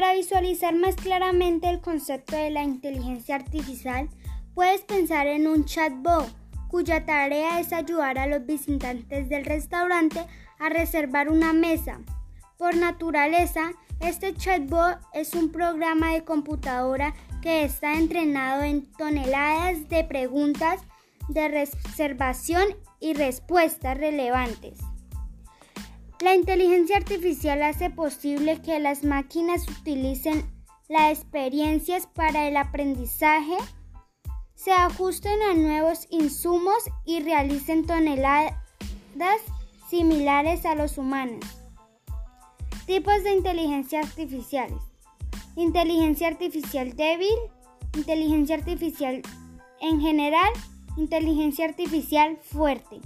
Para visualizar más claramente el concepto de la inteligencia artificial, puedes pensar en un chatbot cuya tarea es ayudar a los visitantes del restaurante a reservar una mesa. Por naturaleza, este chatbot es un programa de computadora que está entrenado en toneladas de preguntas de reservación y respuestas relevantes. La inteligencia artificial hace posible que las máquinas utilicen las experiencias para el aprendizaje, se ajusten a nuevos insumos y realicen toneladas similares a los humanos. Tipos de inteligencia artificiales. Inteligencia artificial débil, inteligencia artificial en general, inteligencia artificial fuerte.